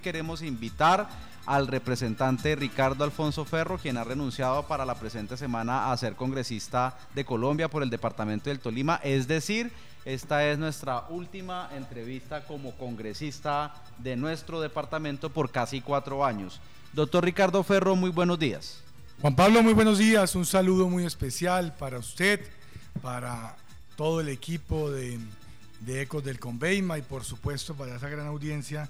queremos invitar al representante Ricardo Alfonso Ferro, quien ha renunciado para la presente semana a ser congresista de Colombia por el departamento del Tolima. Es decir, esta es nuestra última entrevista como congresista de nuestro departamento por casi cuatro años. Doctor Ricardo Ferro, muy buenos días. Juan Pablo, muy buenos días. Un saludo muy especial para usted, para todo el equipo de, Ecos del Conveima y por supuesto para esa gran audiencia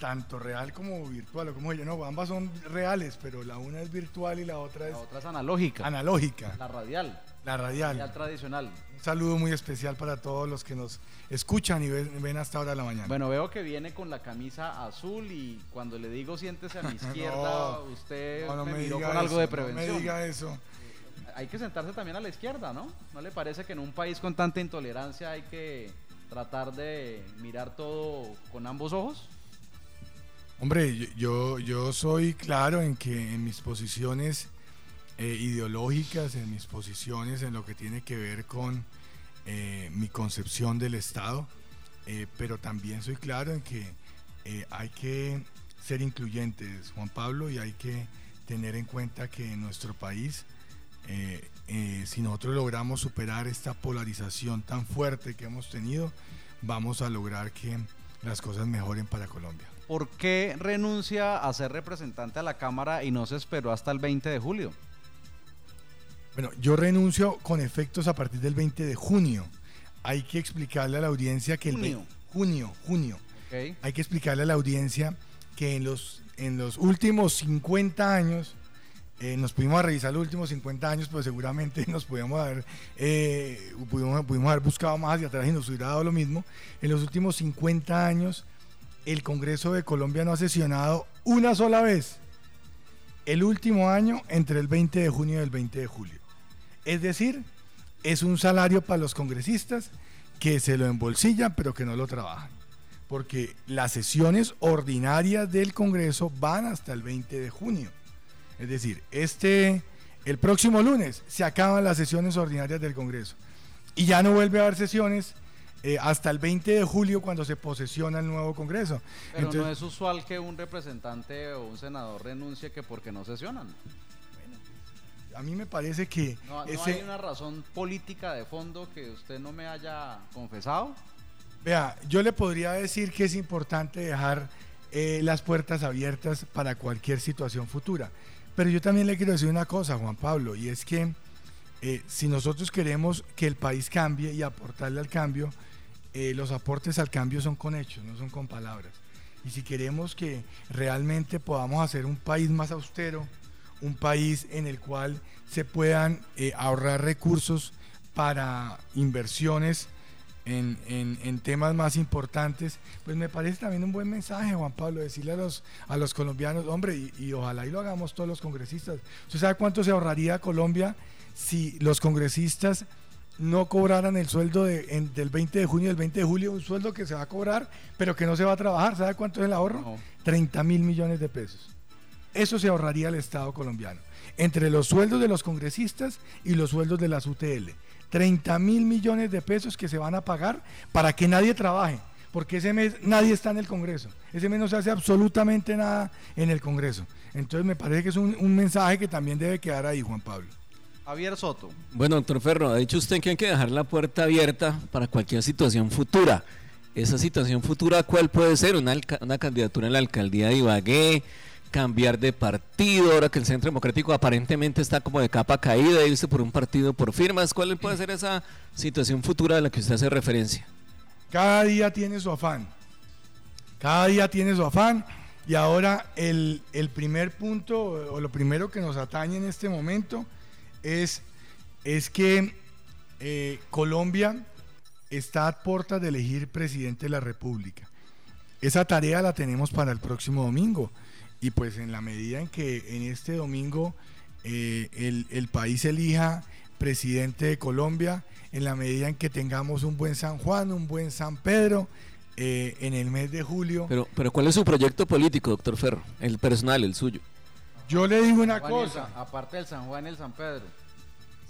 tanto real como virtual, o como yo, no, ambas son reales, pero la una es virtual y la otra es... La otra es analógica. Analógica. La radial. La radial. La tradicional. Un saludo muy especial para todos los que nos escuchan y ven, hasta ahora de la mañana. Bueno, veo que viene con la camisa azul y cuando le digo siéntese a mi izquierda, usted me, miró con algo de prevención. No me diga eso. Hay que sentarse también a la izquierda, ¿no? ¿No le parece que en un país con tanta intolerancia hay que tratar de mirar todo con ambos ojos? Hombre, yo, yo soy claro en que en mis posiciones eh, ideológicas, en mis posiciones en lo que tiene que ver con eh, mi concepción del Estado, eh, pero también soy claro en que hay que ser incluyentes, Juan Pablo, y hay que tener en cuenta que en nuestro país, si nosotros logramos superar esta polarización tan fuerte que hemos tenido, vamos a lograr que las cosas mejoren para Colombia. ¿Por qué renuncia a ser representante a la Cámara y no se esperó hasta el 20 de julio? Bueno, yo renuncio con efectos a partir del 20 de junio. Hay que explicarle a la audiencia que el junio, junio, junio. Hay que explicarle a la audiencia que en los, en los últimos 50 años, eh, nos pudimos revisar los últimos 50 años, pero seguramente nos pudimos haber, eh, pudimos, pudimos haber buscado más hacia atrás y nos hubiera dado lo mismo. En los últimos 50 años el Congreso de Colombia no ha sesionado una sola vez. El último año entre el 20 de junio y el 20 de julio. Es decir, es un salario para los congresistas que se lo embolsillan pero que no lo trabajan. Porque las sesiones ordinarias del Congreso van hasta el 20 de junio. Es decir, este, el próximo lunes se acaban las sesiones ordinarias del Congreso. Y ya no vuelve a haber sesiones eh, hasta el 20 de julio cuando se posesiona el nuevo Congreso. Pero no es usual que un representante o un senador renuncie que porque no sesionan. a mí me parece que... No, hay una razón política de fondo que usted no me haya confesado. Vea, yo le podría decir que es importante dejar eh, las puertas abiertas para cualquier situación futura. Pero yo también le quiero decir una cosa, Juan Pablo, y es que eh, si nosotros queremos que el país cambie y aportarle al cambio, eh, los aportes al cambio son con hechos, no son con palabras. Y si queremos que realmente podamos hacer un país más austero, un país en el cual se puedan eh, ahorrar recursos para inversiones en, temas más importantes, pues me parece también un buen mensaje, Juan Pablo, decirle a los, a los colombianos, hombre, y, y ojalá y lo hagamos todos los congresistas. ¿Usted sabe cuánto se ahorraría Colombia si los congresistas no cobraran el sueldo del 20 de junio y del 20 de julio, un sueldo que se va a cobrar, pero que no se va a trabajar. ¿Sabe cuánto es el ahorro? 30 mil millones de pesos. Eso se ahorraría el Estado colombiano. Entre los sueldos de los congresistas y los sueldos de las UTL. 30 mil millones de pesos que se van a pagar para que nadie trabaje. Porque ese mes nadie está en el Congreso. Ese mes no se hace absolutamente nada en el Congreso. Entonces me parece que es un mensaje que también debe quedar ahí, Juan Pablo. Javier Soto. Bueno, doctor Ferro, ha dicho usted que hay que dejar la puerta abierta para cualquier situación futura. Esa situación futura, ¿cuál puede ser? Una, una candidatura en la alcaldía de Ibagué, cambiar de partido, ahora que el Centro Democrático aparentemente está como de capa caída, irse por un partido por firmas. ¿Cuál puede ser esa situación futura a la que usted hace referencia? Cada día tiene su afán. Cada día tiene su afán. Y ahora el, el primer punto, o lo primero que nos atañe en este momento, es, es que eh, Colombia está a puertas de elegir presidente de la República. Esa tarea la tenemos para el próximo domingo. Y pues en la medida en que en este domingo eh, el, país elija presidente de Colombia, en la medida en que tengamos un buen San Juan, un buen San Pedro, eh, en el mes de julio. Pero, pero ¿cuál es su proyecto político, doctor Ferro? El personal, el suyo. Yo le digo una cosa. aparte del San Juan y el San Pedro.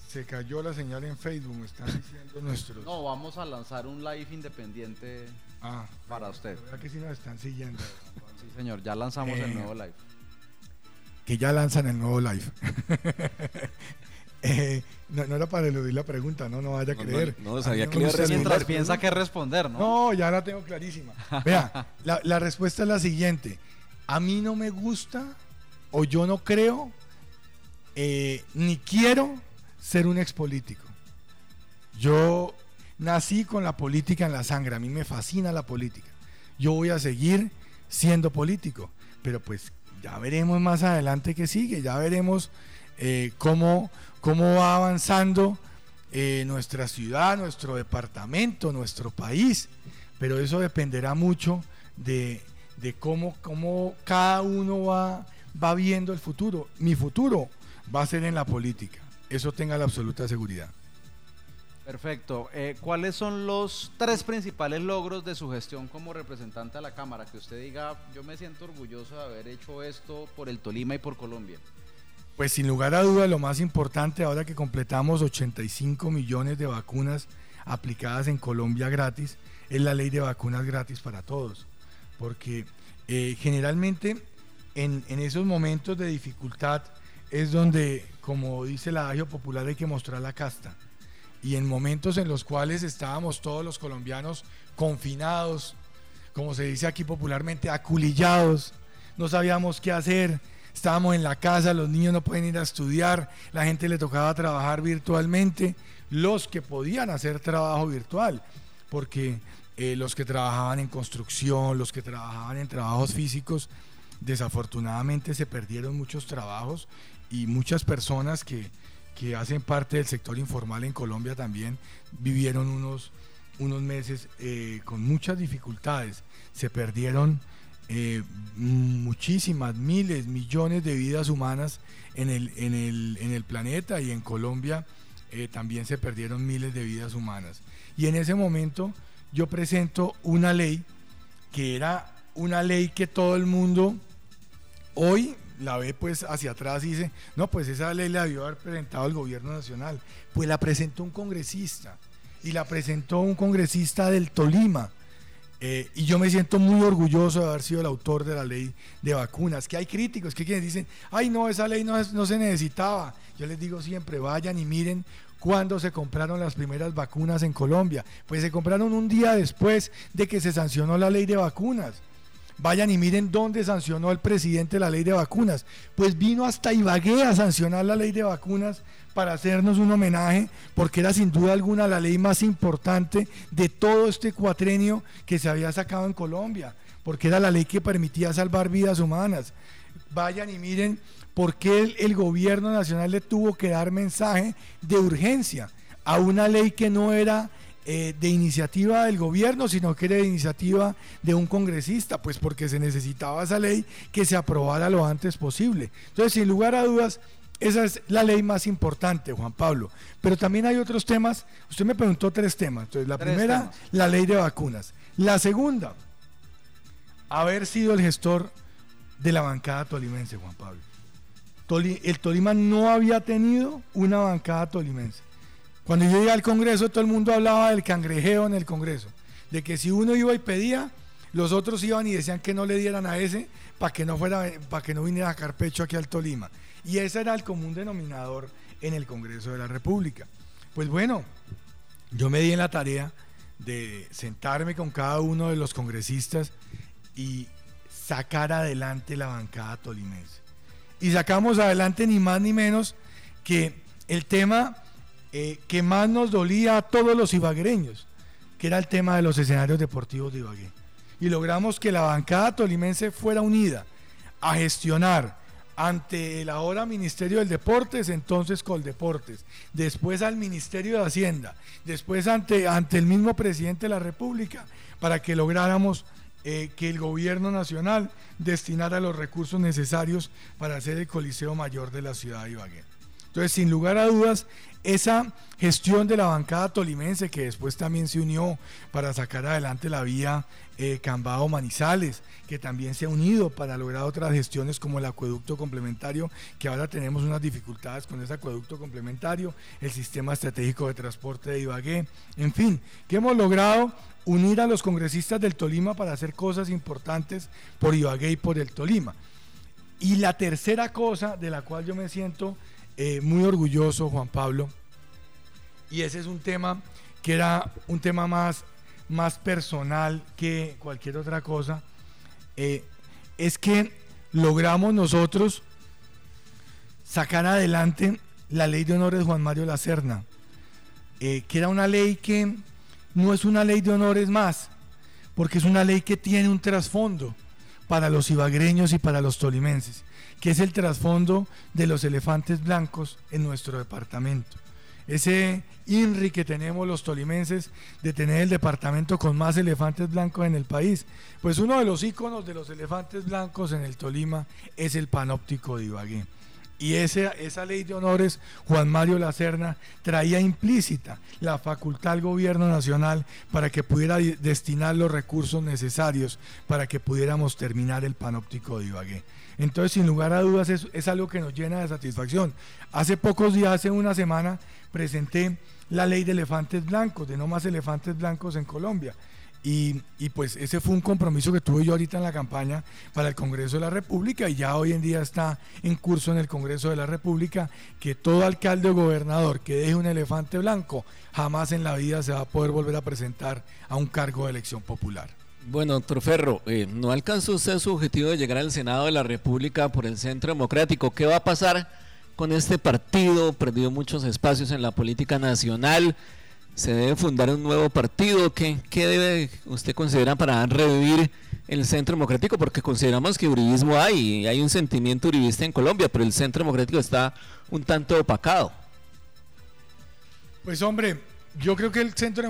Se cayó la señal en Facebook, me están diciendo nuestros. No, vamos a lanzar un live independiente ah, para usted. La verdad que sí nos están siguiendo. Sí, señor, ya lanzamos el Eh, nuevo live. que ya lanzan el nuevo live. Eh, no, no era para eludir la pregunta, no, no vaya a No, creer. no, no sabía que. Mientras piensa que responder, ¿no? No, ya la tengo clarísima. Vea, la, la respuesta es la siguiente. A mí no me gusta o yo no creo eh, ni quiero ser un expolítico. Yo nací con la política en la sangre, a mí me fascina la política. Yo voy a seguir siendo político, pero pues ya veremos más adelante qué sigue, ya veremos eh, cómo, cómo va avanzando eh, nuestra ciudad, nuestro departamento, nuestro país, pero eso dependerá mucho de, de cómo, cómo cada uno va, va viendo el futuro. Mi futuro va a ser en la política, eso tenga la absoluta seguridad. Perfecto. Eh, ¿Cuáles son los tres principales logros de su gestión como representante a la Cámara? Que usted diga, yo me siento orgulloso de haber hecho esto por el Tolima y por Colombia. Pues sin lugar a duda lo más importante ahora que completamos 85 millones de vacunas aplicadas en Colombia gratis es la ley de vacunas gratis para todos. Porque eh, generalmente en, esos momentos de dificultad es donde, como dice el adagio popular, hay que mostrar la casta. Y en momentos en los cuales estábamos todos los colombianos confinados, como se dice aquí popularmente, aculillados, no sabíamos qué hacer, estábamos en la casa, los niños no pueden ir a estudiar, la gente le tocaba trabajar virtualmente, los que podían hacer trabajo virtual, porque eh, los que trabajaban en construcción, los que trabajaban en trabajos físicos, desafortunadamente se perdieron muchos trabajos y muchas personas que, que hacen parte del sector informal en Colombia también vivieron unos, unos meses eh, con muchas dificultades. Se perdieron eh, muchísimas, miles, millones de vidas humanas en el, en el, en el planeta y en Colombia eh, también se perdieron miles de vidas humanas. Y en ese momento yo presento una ley que era una ley que todo el mundo hoy la ve pues hacia atrás y dice, no, pues esa ley la debió haber presentado el gobierno nacional. Pues la presentó un congresista y la presentó un congresista del Tolima. Eh, y yo me siento muy orgulloso de haber sido el autor de la ley de vacunas. Que hay críticos que quienes dicen, ay no, esa ley no, no se necesitaba. Yo les digo siempre, vayan y miren cuándo se compraron las primeras vacunas en Colombia. Pues se compraron un día después de que se sancionó la ley de vacunas. Vayan y miren dónde sancionó el presidente la ley de vacunas. Pues vino hasta Ibagué a sancionar la ley de vacunas para hacernos un homenaje, porque era sin duda alguna la ley más importante de todo este cuatrenio que se había sacado en Colombia, porque era la ley que permitía salvar vidas humanas. Vayan y miren por qué el, el gobierno nacional le tuvo que dar mensaje de urgencia a una ley que no era eh, de iniciativa del gobierno, sino que era de iniciativa de un congresista, pues porque se necesitaba esa ley que se aprobara lo antes posible. Entonces, sin lugar a dudas, esa es la ley más importante, Juan Pablo. Pero también hay otros temas. Usted me preguntó tres temas. Entonces, la Tres primera, temas. la ley de vacunas. La segunda, haber sido el gestor de la bancada tolimense, Juan Pablo. El Tolima no había tenido una bancada tolimense. Cuando yo llegué al Congreso, todo el mundo hablaba del cangrejeo en el Congreso. De que si uno iba y pedía, los otros iban y decían que no le dieran a ese para que no fuera, para que no viniera a carpecho aquí al Tolima. Y ese era el común denominador en el Congreso de la República. Pues bueno, yo me di en la tarea de sentarme con cada uno de los congresistas y sacar adelante la bancada tolimense. Y sacamos adelante ni más ni menos que el tema eh, que más nos dolía a todos los ibaguereños, que era el tema de los escenarios deportivos de Ibagué. Y logramos que la bancada tolimense fuera unida a gestionar ante el ahora Ministerio del Deportes, entonces Coldeportes, después al Ministerio de Hacienda, después ante, ante el mismo presidente de la República, para que lográramos eh, que el gobierno nacional destinara los recursos necesarios para hacer el Coliseo Mayor de la ciudad de Ibagué. Entonces, sin lugar a dudas, esa gestión de la bancada tolimense, que después también se unió para sacar adelante la vía eh, Cambao Manizales, que también se ha unido para lograr otras gestiones como el acueducto complementario, que ahora tenemos unas dificultades con ese acueducto complementario, el sistema estratégico de transporte de Ibagué, en fin, que hemos logrado unir a los congresistas del Tolima para hacer cosas importantes por Ibagué y por el Tolima. Y la tercera cosa de la cual yo me siento eh, muy orgulloso, Juan Pablo, y ese es un tema que era un tema más, más personal que cualquier otra cosa, eh, es que logramos nosotros sacar adelante la ley de honores Juan Mario Lacerna, eh, que era una ley que no es una ley de honores más, porque es una ley que tiene un trasfondo para los ibagreños y para los tolimenses, que es el trasfondo de los elefantes blancos en nuestro departamento. Ese INRI que tenemos los tolimenses de tener el departamento con más elefantes blancos en el país. Pues uno de los íconos de los elefantes blancos en el Tolima es el panóptico de Ibagué. Y esa, esa ley de honores, Juan Mario Lacerna, traía implícita la facultad al gobierno nacional para que pudiera destinar los recursos necesarios para que pudiéramos terminar el panóptico de Ibagué. Entonces, sin lugar a dudas, es, es algo que nos llena de satisfacción. Hace pocos días, hace una semana, presenté la ley de elefantes blancos, de no más elefantes blancos en Colombia. Y, pues ese fue un compromiso que tuve yo ahorita en la campaña para el Congreso de la República y ya hoy en día está en curso en el Congreso de la República que todo alcalde o gobernador que deje un elefante blanco jamás en la vida se va a poder volver a presentar a un cargo de elección popular. Bueno, doctor Ferro, eh, no alcanzó usted su objetivo de llegar al Senado de la República por el Centro Democrático. ¿Qué va a pasar con este partido? Perdió muchos espacios en la política nacional se debe fundar un nuevo partido. ¿Qué, qué debe usted considerar para revivir el Centro Democrático? Porque consideramos que uribismo hay, hay un sentimiento uribista en Colombia, pero el Centro Democrático está un tanto opacado. Pues hombre, yo creo que el Centro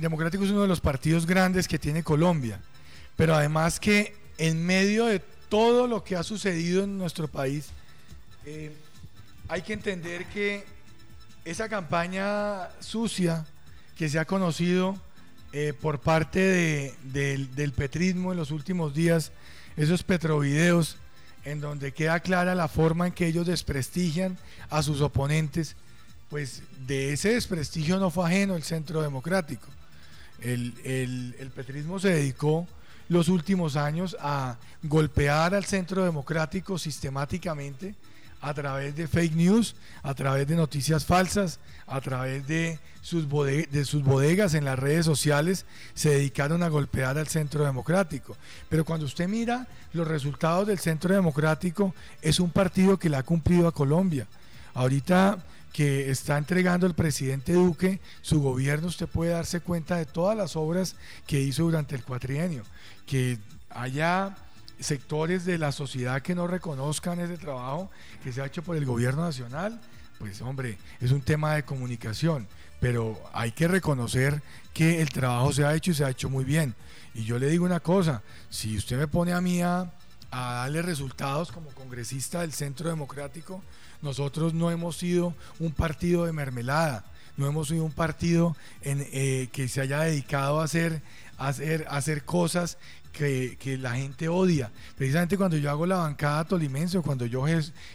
Democrático, es uno de los partidos grandes que tiene Colombia, pero además que en medio de todo lo que ha sucedido en nuestro país, eh, hay que entender que esa campaña sucia, que se ha conocido eh, por parte del petrismo en los últimos días, esos petrovideos, en donde queda clara la forma en que ellos desprestigian a sus oponentes, pues de ese desprestigio no fue ajeno el Centro Democrático. El, el petrismo se dedicó los últimos años a golpear al Centro Democrático sistemáticamente, a través de fake news, a través de noticias falsas, a través de sus, de sus bodegas en las redes sociales, se dedicaron a golpear al Centro Democrático. Pero cuando usted mira los resultados del Centro Democrático, es un partido que le ha cumplido a Colombia. Ahorita que está entregando el presidente Duque su gobierno, usted puede darse cuenta de todas las obras que hizo durante el cuatrienio, que haya sectores de la sociedad que no reconozcan ese trabajo que se ha hecho por el gobierno nacional, pues hombre, es un tema de comunicación, pero hay que reconocer que el trabajo se ha hecho y se ha hecho muy bien. Y yo le digo una cosa, si usted me pone a mí a, darle resultados como congresista del Centro Democrático, nosotros no hemos sido un partido de mermelada, no hemos sido un partido en, eh, que se haya dedicado a hacer, a hacer, a hacer cosas que, la gente odia. Precisamente cuando yo hago la bancada tolimense o cuando yo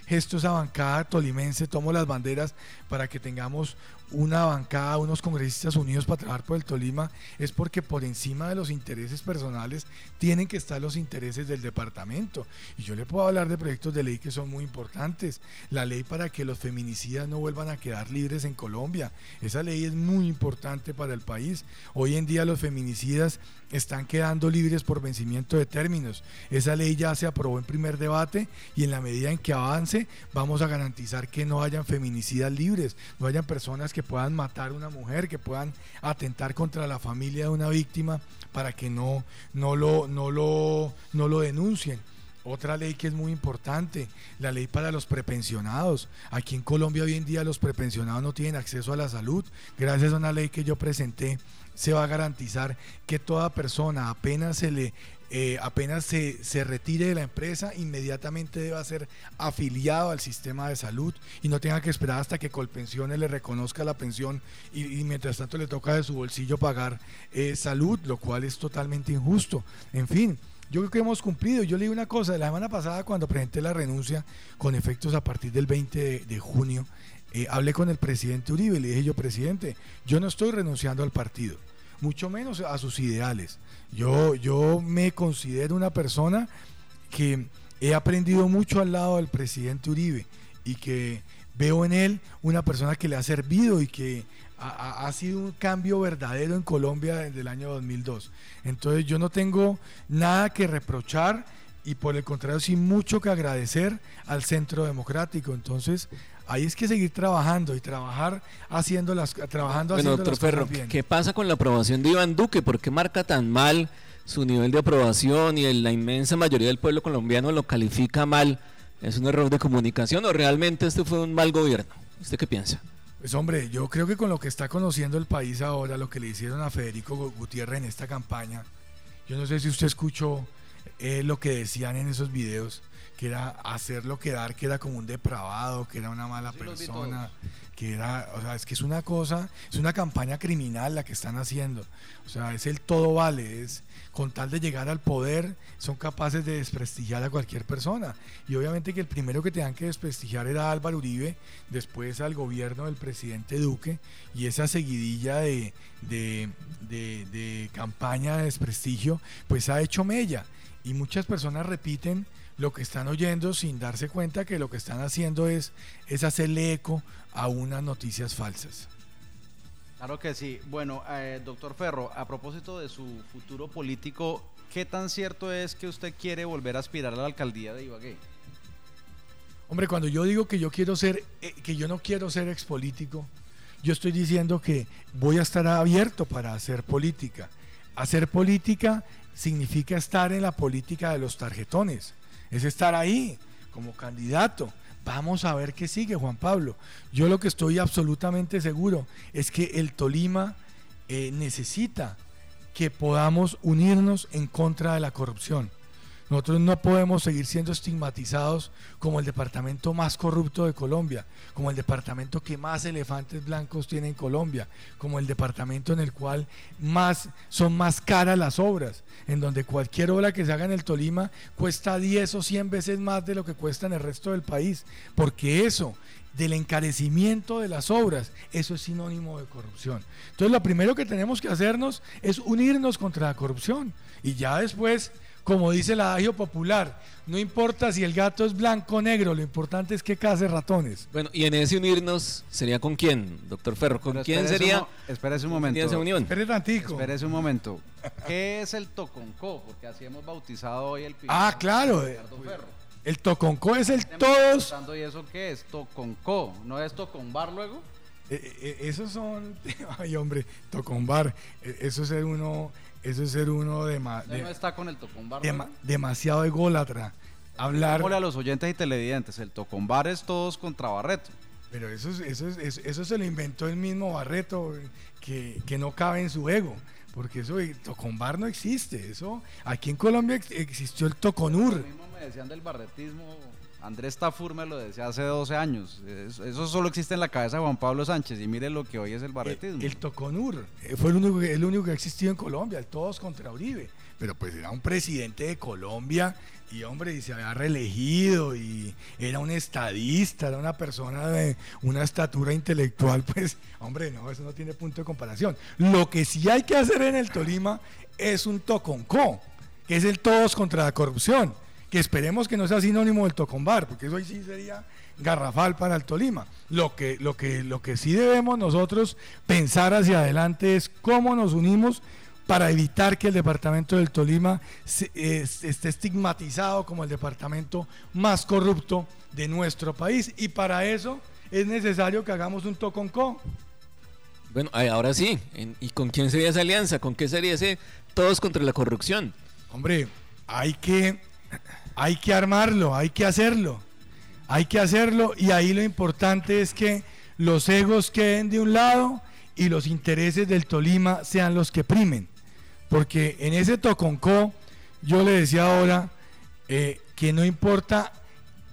gesto esa bancada tolimense, tomo las banderas para que tengamos una bancada, unos congresistas unidos para trabajar por el Tolima, es porque por encima de los intereses personales tienen que estar los intereses del departamento. Y yo le puedo hablar de proyectos de ley que son muy importantes. La ley para que los feminicidas no vuelvan a quedar libres en Colombia. Esa ley es muy importante para el país. Hoy en día los feminicidas están quedando libres por vencimiento de términos. Esa ley ya se aprobó en primer debate y en la medida en que avance vamos a garantizar que no hayan feminicidas libres, no hayan personas que puedan matar a una mujer, que puedan atentar contra la familia de una víctima para que no, no, lo, no, lo, no lo denuncien. Otra ley que es muy importante, la ley para los prepensionados. Aquí en Colombia hoy en día los prepensionados no tienen acceso a la salud. Gracias a una ley que yo presenté, se va a garantizar que toda persona apenas se le eh, apenas se, se, retire de la empresa, inmediatamente deba ser afiliado al sistema de salud y no tenga que esperar hasta que Colpensiones le reconozca la pensión y, mientras tanto le toca de su bolsillo pagar eh, salud, lo cual es totalmente injusto. En fin, yo creo que hemos cumplido. Yo le una cosa, la semana pasada cuando presenté la renuncia con efectos a partir del 20 de, junio, eh, hablé con el presidente Uribe y le dije yo, presidente, yo no estoy renunciando al partido, mucho menos a sus ideales. Yo, yo me considero una persona que he aprendido mucho al lado del presidente Uribe y que veo en él una persona que le ha servido y que ha, sido un cambio verdadero en Colombia desde el año 2002. Entonces yo no tengo nada que reprochar y por el contrario sí mucho que agradecer al Centro Democrático. Entonces ahí es que seguir trabajando y trabajar haciendo las trabajando bueno, haciendo doctor Ferro, ¿qué pasa con la aprobación de Iván Duque? ¿Por qué marca tan mal su nivel de aprobación y la inmensa mayoría del pueblo colombiano lo califica mal? ¿Es un error de comunicación o realmente este fue un mal gobierno? ¿Usted qué piensa? Pues hombre, yo creo que con lo que está conociendo el país ahora, lo que le hicieron a Federico Gutiérrez en esta campaña, yo no sé si usted escuchó eh, lo que decían en esos videos, que era hacerlo quedar que era como un depravado, que era una mala persona, que era, o sea, es que es una cosa, es una campaña criminal la que están haciendo. O sea, es el todo vale, es con tal de llegar al poder, son capaces de desprestigiar a cualquier persona. Y obviamente que el primero que tenían que desprestigiar era Álvaro Uribe, después al gobierno del presidente Duque, y esa seguidilla de, de, de campaña de desprestigio, pues ha hecho mella. Y muchas personas repiten lo que están oyendo sin darse cuenta que lo que están haciendo es, es hacerle eco a unas noticias falsas. Claro que sí. Bueno, eh, doctor Ferro, a propósito de su futuro político, ¿qué tan cierto es que usted quiere volver a aspirar a la alcaldía de Ibagué? Hombre, cuando yo digo que yo quiero ser, eh, que yo no quiero ser expolítico, yo estoy diciendo que voy a estar abierto para hacer política. Hacer política significa estar en la política de los tarjetones, es estar ahí como candidato Vamos a ver qué sigue, Juan Pablo. Yo lo que estoy absolutamente seguro es que el Tolima eh, necesita que podamos unirnos en contra de la corrupción. Nosotros no podemos seguir siendo estigmatizados como el departamento más corrupto de Colombia, como el departamento que más elefantes blancos tiene en Colombia, como el departamento en el cual más son más caras las obras, en donde cualquier obra que se haga en el Tolima cuesta 10 o 100 veces más de lo que cuesta en el resto del país, porque eso del encarecimiento de las obras, eso es sinónimo de corrupción. Entonces lo primero que tenemos que hacernos es unirnos contra la corrupción y ya después como dice el adagio popular, no importa si el gato es blanco o negro, lo importante es que case ratones. Bueno, y en ese unirnos sería con quién, doctor Ferro, ¿con quién sería? espérese un momento. Esa unión? Espérese un momento. ¿Qué es el toconco? Porque así hemos bautizado hoy el Ah, claro. El toconco es el todos. ¿Y eso qué es? Toconco, ¿no es toconbar luego? Eh, eh, eh, esos son, ay hombre, toconbar, eso es uno eso es ser uno de, más no está con el tocombar. demasiado ególatra. Hablar. a los oyentes y televidentes, el tocombar es todos contra Barreto. Pero eso, eso, eso, eso se lo inventó el mismo Barreto, que, que no cabe en su ego. Porque eso, el tocombar no existe. Eso, aquí en Colombia existió el toconur. Lo mismo me decían del barretismo Andrés Tafur me lo decía hace 12 años. Eso solo existe en la cabeza de Juan Pablo Sánchez y mire lo que hoy es el barretismo. El, Toconur eh, fue el único, el único que ha existido en Colombia, el todos contra Uribe. Pero pues era un presidente de Colombia y hombre, y se había reelegido y era un estadista, era una persona de una estatura intelectual, pues hombre, no, eso no tiene punto de comparación. Lo que sí hay que hacer en el Tolima es un toconco, que es el todos contra la corrupción que esperemos que no sea sinónimo del Tocombar, porque eso sí sería garrafal para el Tolima. Lo que, lo que, lo que sí debemos nosotros pensar hacia adelante es cómo nos unimos para evitar que el departamento del Tolima esté estigmatizado como el departamento más corrupto de nuestro país. Y para eso es necesario que hagamos un toconco. Bueno, ahora sí. ¿Y con quién sería esa alianza? ¿Con qué sería ese todos contra la corrupción? Hombre, hay que hay que armarlo, hay que hacerlo. Hay que hacerlo y ahí lo importante es que los egos queden de un lado y los intereses del Tolima sean los que primen. Porque en ese Toconco yo le decía ahora eh, que no importa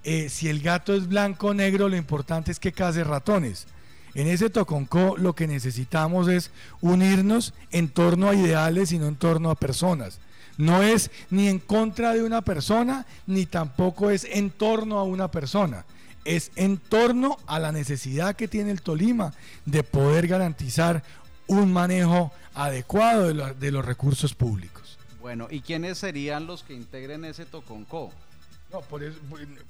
eh, si el gato es blanco o negro, lo importante es que case ratones. En ese Toconco lo que necesitamos es unirnos en torno a ideales y no en torno a personas. No es ni en contra de una persona, ni tampoco es en torno a una persona. Es en torno a la necesidad que tiene el Tolima de poder garantizar un manejo adecuado de, los recursos públicos. Bueno, ¿y quiénes serían los que integren ese Toconco? No, por eso,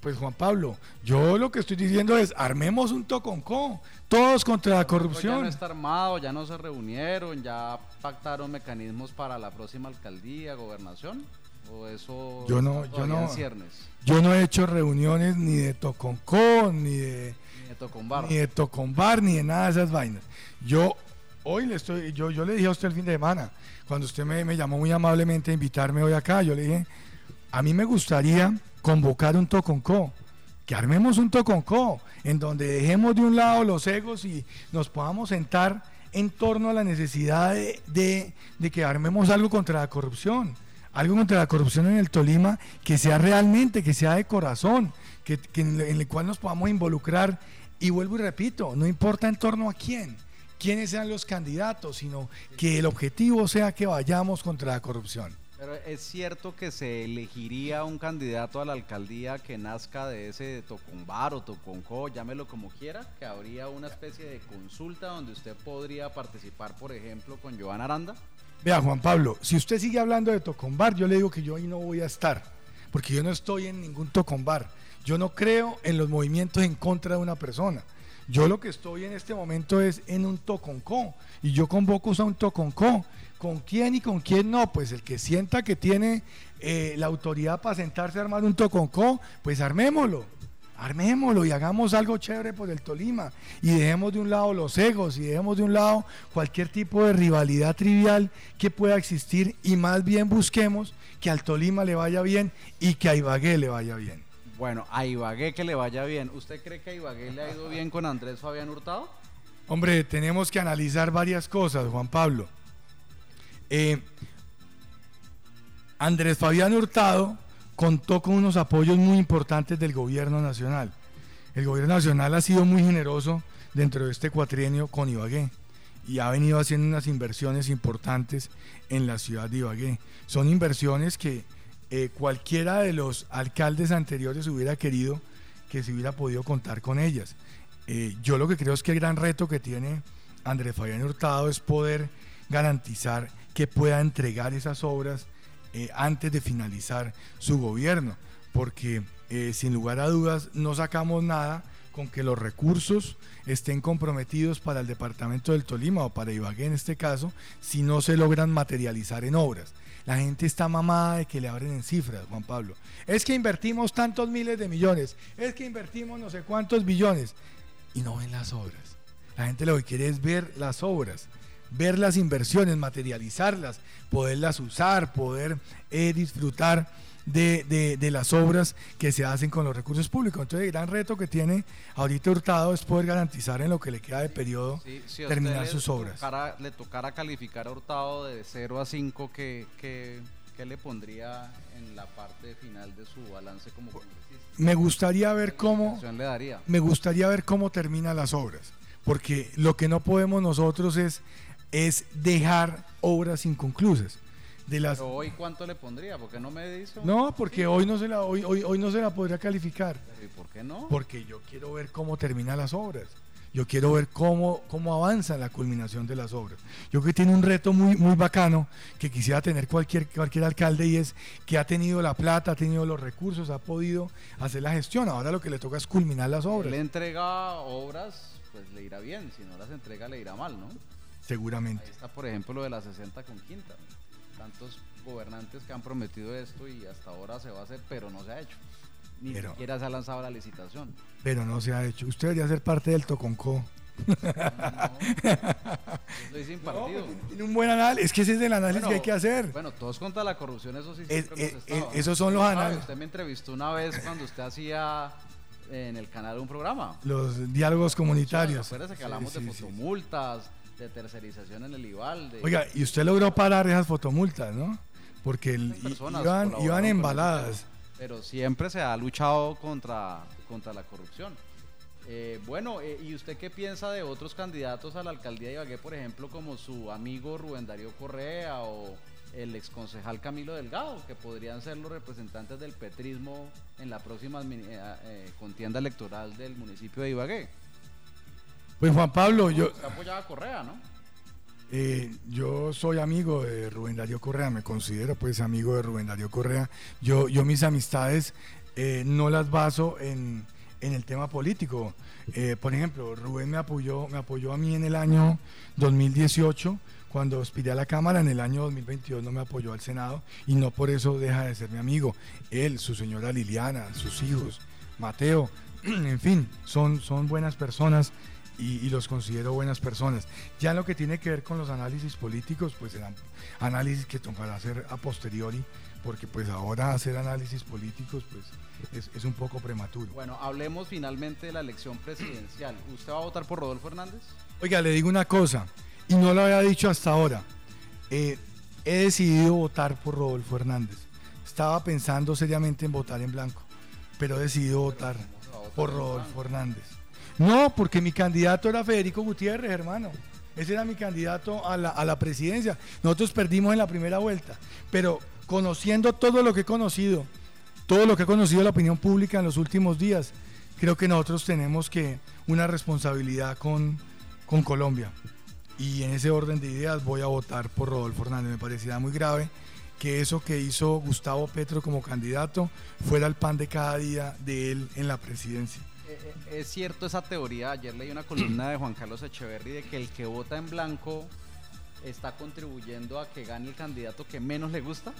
pues Juan Pablo, yo lo que estoy diciendo es armemos un toconco, todos contra la corrupción. Ya no está armado, ya no se reunieron, ya pactaron mecanismos para la próxima alcaldía, gobernación, o eso yo no, yo no, yo no he hecho reuniones ni de toconco, ni de ni de tocombar, ni de tocombar, ni de nada de esas vainas. Yo hoy le estoy, yo, yo le dije a usted el fin de semana, cuando usted me, me llamó muy amablemente a invitarme hoy acá, yo le dije, a mí me gustaría convocar un toconco, que armemos un toconco, en donde dejemos de un lado los egos y nos podamos sentar en torno a la necesidad de, que armemos algo contra la corrupción, algo contra la corrupción en el Tolima que sea realmente, que sea de corazón, que, en, el cual nos podamos involucrar. Y vuelvo y repito, no importa en torno a quién, quiénes sean los candidatos, sino que el objetivo sea que vayamos contra la corrupción. Pero es cierto que se elegiría un candidato a la alcaldía que nazca de ese Tocumbar o Toconco, llámelo como quiera, que habría una especie de consulta donde usted podría participar, por ejemplo, con Joan Aranda. Vea, Juan Pablo, si usted sigue hablando de Tocombar, yo le digo que yo ahí no voy a estar, porque yo no estoy en ningún Tocombar. Yo no creo en los movimientos en contra de una persona. Yo lo que estoy en este momento es en un Toconco, y yo convoco a un Toconco ¿Con quién y con quién no? Pues el que sienta que tiene eh, la autoridad para sentarse a armar un toconco, pues armémoslo. Armémoslo y hagamos algo chévere por el Tolima. Y dejemos de un lado los egos y dejemos de un lado cualquier tipo de rivalidad trivial que pueda existir y más bien busquemos que al Tolima le vaya bien y que a Ibagué le vaya bien. Bueno, a Ibagué que le vaya bien. ¿Usted cree que a Ibagué le ha ido bien con Andrés Fabián Hurtado? Hombre, tenemos que analizar varias cosas, Juan Pablo. Eh, Andrés Fabián Hurtado contó con unos apoyos muy importantes del gobierno nacional. El gobierno nacional ha sido muy generoso dentro de este cuatrienio con Ibagué y ha venido haciendo unas inversiones importantes en la ciudad de Ibagué. Son inversiones que eh, cualquiera de los alcaldes anteriores hubiera querido que se hubiera podido contar con ellas. Eh, yo lo que creo es que el gran reto que tiene Andrés Fabián Hurtado es poder garantizar que pueda entregar esas obras eh, antes de finalizar su gobierno, porque eh, sin lugar a dudas no sacamos nada con que los recursos estén comprometidos para el departamento del Tolima o para Ibagué en este caso, si no se logran materializar en obras. La gente está mamada de que le abren en cifras, Juan Pablo. Es que invertimos tantos miles de millones, es que invertimos no sé cuántos billones y no ven las obras. La gente lo que quiere es ver las obras ver las inversiones, materializarlas, poderlas usar, poder eh, disfrutar de, las obras que se hacen con los recursos públicos. Entonces el gran reto que tiene ahorita Hurtado es poder garantizar en lo que le queda de periodo terminar sus obras. le tocara calificar a Hurtado de 0 a 5, ¿qué, qué, le pondría en la parte final de su balance como congresista? Me gustaría ver cómo... Le daría? Me gustaría ver cómo terminan las obras. Porque lo que no podemos nosotros es es dejar obras inconclusas. De las... Pero hoy cuánto le pondría, porque no me dice. No, porque hoy no se la hoy, hoy, hoy no se la podría calificar. ¿Y por qué no? Porque yo quiero ver cómo terminan las obras. Yo quiero ver cómo, cómo avanza la culminación de las obras. Yo creo que tiene un reto muy, muy bacano que quisiera tener cualquier, cualquier alcalde y es que ha tenido la plata, ha tenido los recursos, ha podido hacer la gestión. Ahora lo que le toca es culminar las obras. Si le entrega obras, pues le irá bien. Si no las entrega, le irá mal, ¿no? Seguramente. Ahí está, por ejemplo, lo de la 60 con quinta. Tantos gobernantes que han prometido esto y hasta ahora se va a hacer, pero no se ha hecho. Ni siquiera se ha lanzado la licitación. Pero no se ha hecho. Usted debería ser parte del Toconco. No, estoy sin partido. tiene un buen análisis. Es que ese es el análisis que hay que hacer. Bueno, todos contra la corrupción, eso sí. esos son los análisis. Usted me entrevistó una vez cuando usted hacía en el canal un programa. Los diálogos comunitarios. Acuérdese que hablamos de fotomultas, de tercerización en el IVAL. Oiga, y usted logró parar esas fotomultas, ¿no? porque el- personas iban, embaladas. Pero siempre se ha luchado contra, contra la corrupción. Eh, bueno, eh, ¿y usted qué piensa de otros candidatos a la alcaldía de Ibagué, por ejemplo, como su amigo Rubén Darío Correa o el exconcejal Camilo Delgado, que podrían ser los representantes del petrismo en la próxima eh, eh, contienda electoral del municipio de Ibagué? Pues Juan Pablo, yo, Usted apoyaba a Correa, ¿no? Eh, yo soy amigo de Rubén Darío Correa, me considero pues amigo de Rubén Darío Correa. Yo, yo mis amistades eh, no las baso en, en el tema político. Eh, por ejemplo, Rubén me apoyó, me apoyó a mí en el año 2018 cuando aspiré a la Cámara, en el año 2022 no me apoyó al Senado y no por eso deja de ser mi amigo. Él, su señora Liliana, sus hijos, Mateo, en fin, son, son buenas personas y, y los considero buenas personas. Ya en lo que tiene que ver con los análisis políticos, pues serán análisis que tocará hacer a posteriori, porque pues ahora hacer análisis políticos pues es, es un poco prematuro. Bueno, hablemos finalmente de la elección presidencial. ¿Usted va a votar por Rodolfo Hernández? Oiga, le digo una cosa, y no lo había dicho hasta ahora. Eh, he decidido votar por Rodolfo Hernández. Estaba pensando seriamente en votar en blanco, pero he decidido votar ¿Cómo se va a votar por Rodolfo? Hernández. No, porque mi candidato era Federico Gutiérrez, hermano. Ese era mi candidato a la, a la presidencia. Nosotros perdimos en la primera vuelta, pero conociendo todo lo que he conocido, todo lo que he conocido la opinión pública en los últimos días, creo que nosotros tenemos que una responsabilidad con, con Colombia. Y en ese orden de ideas voy a votar por Rodolfo Hernández. Me parecía muy grave que eso que hizo Gustavo Petro como candidato fuera el pan de cada día de él en la presidencia. Eh, Es cierto esa teoría, ayer leí una columna de Juan Carlos Echeverry de que el que vota en blanco está contribuyendo a que gane el candidato que menos le gusta.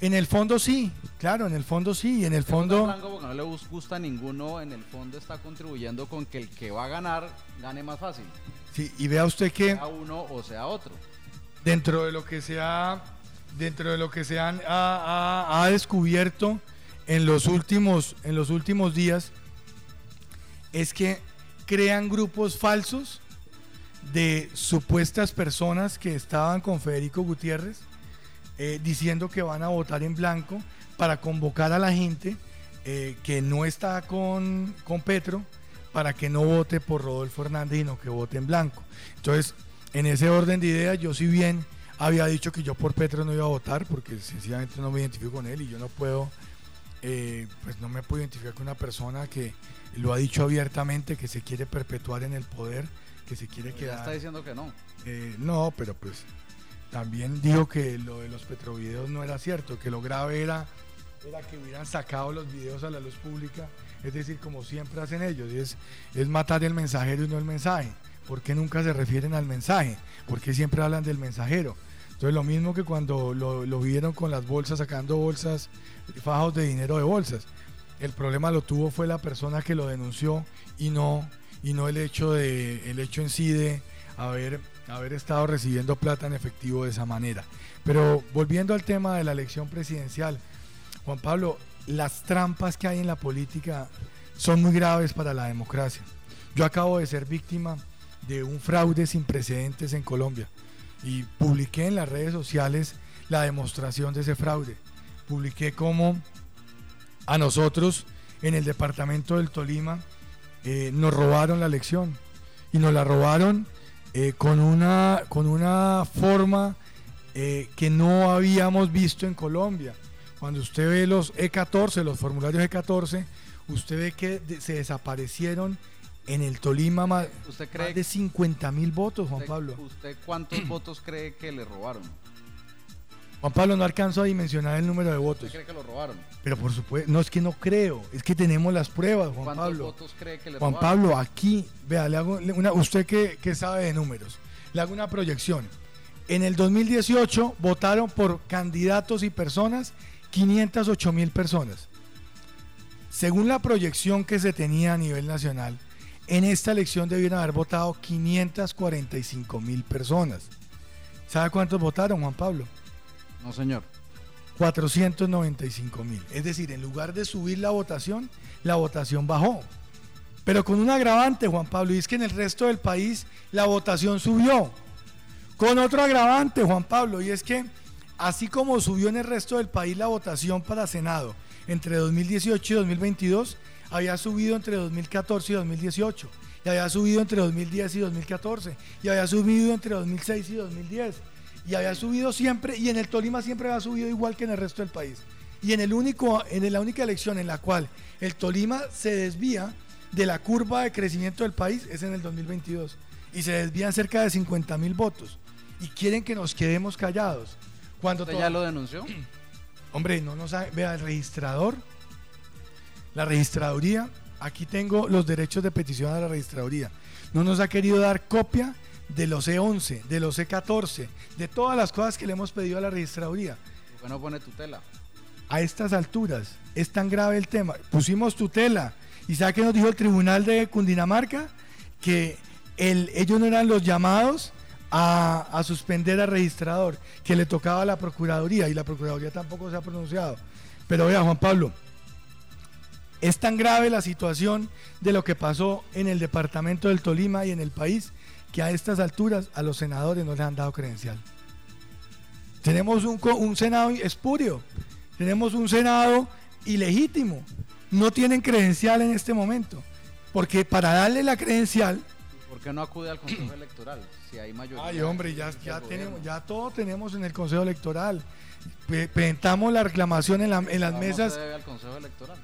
En el fondo sí, claro, en el fondo sí, y en el fondo... blanco porque no le gus- gusta a ninguno, en el fondo está contribuyendo con que el que va a ganar gane más fácil, Sí, y vea usted que sea uno o sea otro. dentro de lo que se ha, dentro de lo que se han, ha, ha- ha descubierto en los últimos, en los últimos días, es que crean grupos falsos de supuestas personas que estaban con Federico Gutiérrez eh, diciendo que van a votar en blanco para convocar a la gente eh, que no está con, con Petro para que no vote por Rodolfo Hernández, que vote en blanco. Entonces, en ese orden de ideas, yo si bien había dicho que yo por Petro no iba a votar, porque sencillamente no me identifico con él y yo no puedo, eh, pues no me puedo identificar con una persona que lo ha dicho abiertamente, que se quiere perpetuar en el poder, que se quiere Pero ya quedar... está diciendo que no. Eh, no, pero pues también dijo que lo de los petrovideos no era cierto, que lo grave era, era que hubieran sacado los videos a la luz pública, es decir, como siempre hacen ellos, es, es matar el mensajero y no el mensaje. ¿Por qué nunca se refieren al mensaje? ¿Por qué siempre hablan del mensajero? Entonces lo mismo que cuando lo, lo vieron con las bolsas, sacando bolsas, fajos de dinero de bolsas. El problema lo tuvo fue la persona que lo denunció y no, y no el hecho de, el hecho en sí de haber, haber estado recibiendo plata en efectivo de esa manera. Pero volviendo al tema de la elección presidencial, Juan Pablo, las trampas que hay en la política son muy graves para la democracia. Yo acabo de ser víctima de un fraude sin precedentes en Colombia y publiqué en las redes sociales la demostración de ese fraude. Publiqué cómo a nosotros en el departamento del Tolima eh, nos robaron la elección y nos la robaron eh, con, una, con una forma eh, que no habíamos visto en Colombia. Cuando usted ve los E14, los formularios E14, usted ve que se desaparecieron en el Tolima más, ¿Usted de 50 mil votos, Juan usted- Pablo. ¿Usted cuántos votos cree que le robaron? Juan Pablo no alcanzo a dimensionar el número de ¿Usted votos, cree que lo robaron? pero por supuesto, no es que no creo, es que tenemos las pruebas, Juan ¿Cuántos Pablo. votos cree que le Juan robaron? Pablo, aquí, vea, le hago una, usted que, que sabe de números, le hago una proyección. En el 2018 votaron por candidatos y personas 508 mil personas. Según la proyección que se tenía a nivel nacional, en esta elección debieron haber votado 545 mil personas. ¿Sabe cuántos votaron, Juan Pablo? No, señor. 495 mil. Es decir, en lugar de subir la votación, la votación bajó. Pero con un agravante, Juan Pablo, y es que en el resto del país la votación subió. Con otro agravante, Juan Pablo, y es que Así como subió en el resto del país la votación para Senado entre 2018 y 2022, había subido entre 2014 y 2018, y había subido entre 2010 y 2014, y había subido entre 2006 y 2010, y había subido siempre, y en el Tolima siempre había subido igual que en el resto del país. Y en, el único, en la única elección en la cual el Tolima se desvía de la curva de crecimiento del país es en el 2022. Y se desvían cerca de 50 mil votos. Y quieren que nos quedemos callados. Cuando ¿Usted ya lo denunció? Hombre, no nos sabe. Vea, el registrador, la registraduría, aquí tengo los derechos de petición a la registraduría. No nos ha querido dar copia de los E11, de los E14, de todas las cosas que le hemos pedido a la registraduría. ¿Por qué no pone tutela? A estas alturas es tan grave el tema. Pusimos tutela. ¿Y sabe qué nos dijo el tribunal de Cundinamarca? Que el, ellos no eran los llamados a, suspender al registrador, que le tocaba a la Procuraduría y la Procuraduría tampoco se ha pronunciado. Pero vea, Juan Pablo, es tan grave la situación de lo que pasó en el departamento del Tolima y en el país que a estas alturas a los senadores no les han dado credencial. Tenemos un, un Senado espurio, tenemos un Senado ilegítimo, no tienen credencial en este momento, porque para darle la credencial... ¿Por qué no acude al Consejo Electoral? si hay mayoría. Ay, hombre, ya, ya, tenemos, ya todo tenemos en el Consejo Electoral. Presentamos la reclamación en, en las mesas. al Consejo Electoral?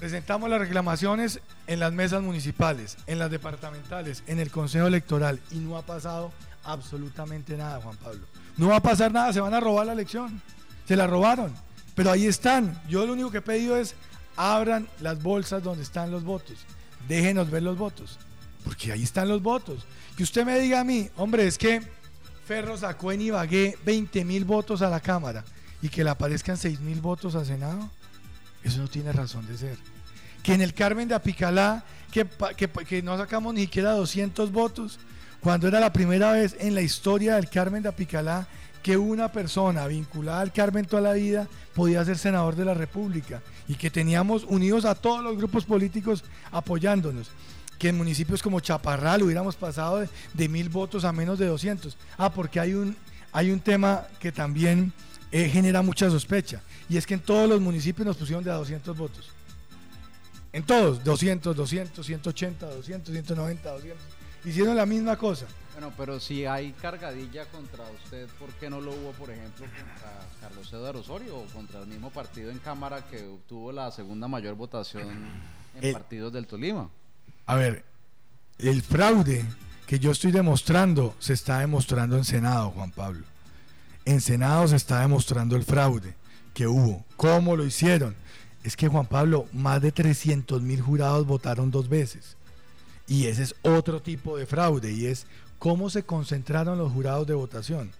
Presentamos las reclamaciones en las mesas municipales, en las departamentales, en el Consejo Electoral y no ha pasado absolutamente nada, Juan Pablo. No va a pasar nada, se van a robar la elección. Se la robaron, pero ahí están. Yo lo único que he pedido es abran las bolsas donde están los votos. Déjenos ver los votos, porque ahí están los votos. Que usted me diga a mí, hombre, es que Ferro sacó en Ibagué 20 mil votos a la Cámara y que le aparezcan 6 mil votos al Senado, eso no tiene razón de ser. Que en el Carmen de Apicalá, que, que, no sacamos ni siquiera 200 votos, cuando era la primera vez en la historia del Carmen de Apicalá que una persona vinculada al Carmen toda la vida podía ser senador de la República y que teníamos unidos a todos los grupos políticos apoyándonos que en municipios como Chaparral hubiéramos pasado de, mil votos a menos de 200. Ah, porque hay un, hay un tema que también eh, genera mucha sospecha, y es que en todos los municipios nos pusieron de a 200 votos. En todos, 200, 200, 180, 200, 190, 200. Hicieron la misma cosa. Bueno, pero si hay cargadilla contra usted, ¿por qué no lo hubo, por ejemplo, contra Carlos Eduardo Osorio o contra el mismo partido en Cámara que obtuvo la segunda mayor votación en eh, partidos del Tolima? A ver, el fraude que yo estoy demostrando se está demostrando en Senado, Juan Pablo. En Senado se está demostrando el fraude que hubo. ¿Cómo lo hicieron? Es que Juan Pablo, más de 300 mil jurados votaron dos veces. Y ese es otro tipo de fraude y es cómo se concentraron los jurados de votación.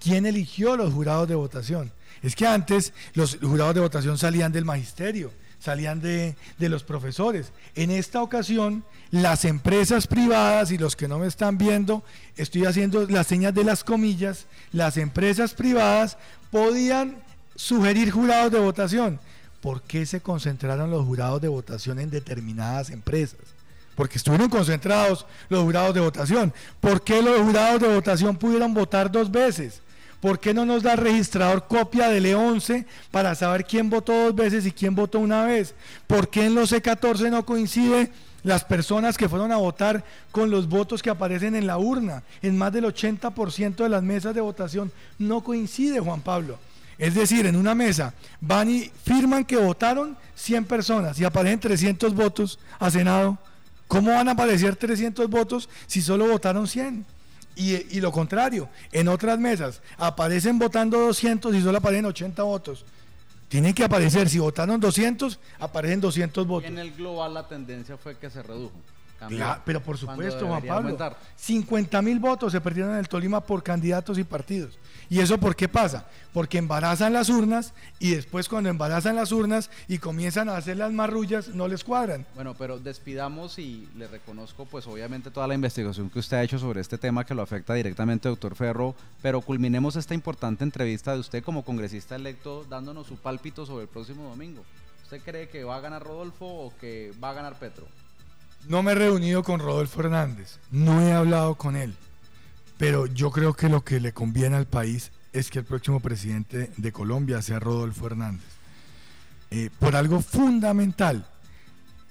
¿Quién eligió los jurados de votación? Es que antes los jurados de votación salían del magisterio salían de, los profesores. En esta ocasión, las empresas privadas, y los que no me están viendo, estoy haciendo las señas de las comillas, las empresas privadas podían sugerir jurados de votación. ¿Por qué se concentraron los jurados de votación en determinadas empresas? Porque estuvieron concentrados los jurados de votación. ¿Por qué los jurados de votación pudieron votar dos veces? ¿Por qué no nos da el registrador copia del E11 para saber quién votó dos veces y quién votó una vez? ¿Por qué en los E14 no coincide las personas que fueron a votar con los votos que aparecen en la urna? En más del 80% de las mesas de votación no coincide, Juan Pablo. Es decir, en una mesa van y firman que votaron 100 personas y aparecen 300 votos a Senado. ¿Cómo van a aparecer 300 votos si solo votaron 100? Y, lo contrario, en otras mesas aparecen votando 200 y solo aparecen 80 votos. Tienen que aparecer, si votaron 200, aparecen 200 votos. Y en el global la tendencia fue que se redujo. Pero por supuesto, Juan Pablo, 50 mil votos se perdieron en el Tolima por candidatos y partidos. ¿Y eso por qué pasa? Porque embarazan las urnas y después cuando embarazan las urnas y comienzan a hacer las marrullas, no les cuadran. Bueno, pero despidamos y le reconozco pues obviamente toda la investigación que usted ha hecho sobre este tema que lo afecta directamente, doctor Ferro, pero culminemos esta importante entrevista de usted como congresista electo dándonos su pálpito sobre el próximo domingo. ¿Usted cree que va a ganar Rodolfo o que va a ganar Petro? No me he reunido con Rodolfo Hernández, no he hablado con él pero yo creo que lo que le conviene al país es que el próximo presidente de Colombia sea Rodolfo Hernández. Eh, por algo fundamental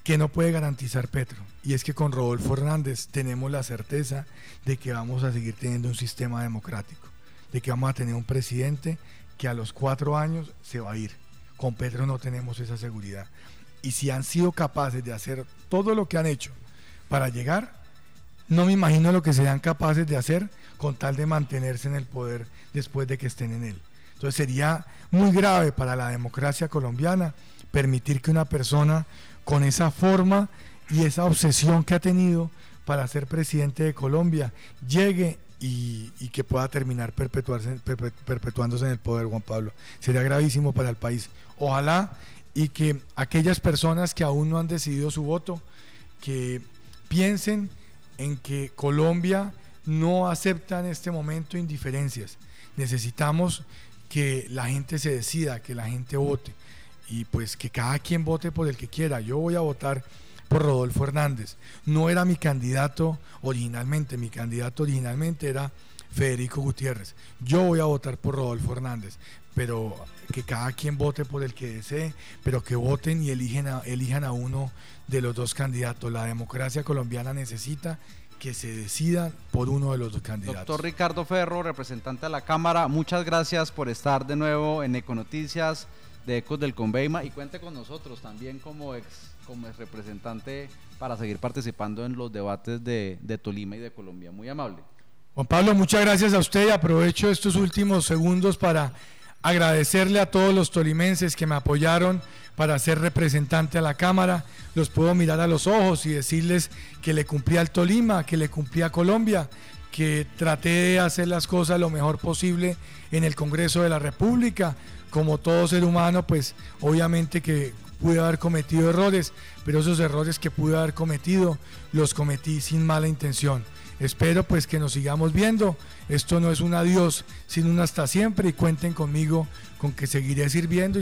que no puede garantizar Petro. Y es que con Rodolfo Hernández tenemos la certeza de que vamos a seguir teniendo un sistema democrático, de que vamos a tener un presidente que a los cuatro años se va a ir. Con Petro no tenemos esa seguridad. Y si han sido capaces de hacer todo lo que han hecho para llegar, no me imagino lo que serían capaces de hacer con tal de mantenerse en el poder después de que estén en él. Entonces sería muy grave para la democracia colombiana permitir que una persona con esa forma y esa obsesión que ha tenido para ser presidente de Colombia llegue y, que pueda terminar perpetuándose en el poder, Juan Pablo. Sería gravísimo para el país. Ojalá y que aquellas personas que aún no han decidido su voto, que piensen en que Colombia no acepta en este momento indiferencias. Necesitamos que la gente se decida, que la gente vote y pues que cada quien vote por el que quiera. Yo voy a votar por Rodolfo Hernández. No era mi candidato originalmente, mi candidato originalmente era Federico Gutiérrez. Yo voy a votar por Rodolfo Hernández, pero que cada quien vote por el que desee, pero que voten y elijan a uno de los dos candidatos. La democracia colombiana necesita que se decida por uno de los dos candidatos. Doctor Ricardo Ferro, representante de la Cámara, muchas gracias por estar de nuevo en Econoticias de Ecos del Conveima y cuente con nosotros también como ex, como ex representante para seguir participando en los debates de, de Tolima y de Colombia. Muy amable. Juan Pablo, muchas gracias a usted y aprovecho estos últimos segundos para agradecerle a todos los tolimenses que me apoyaron para ser representante a la Cámara. Los puedo mirar a los ojos y decirles que le cumplí al Tolima, que le cumplí a Colombia, que traté de hacer las cosas lo mejor posible en el Congreso de la República. Como todo ser humano, pues obviamente que pude haber cometido errores, pero esos errores que pude haber cometido los cometí sin mala intención. Espero pues que nos sigamos viendo. Esto no es un adiós, sino un hasta siempre y cuenten conmigo con que seguiré sirviendo.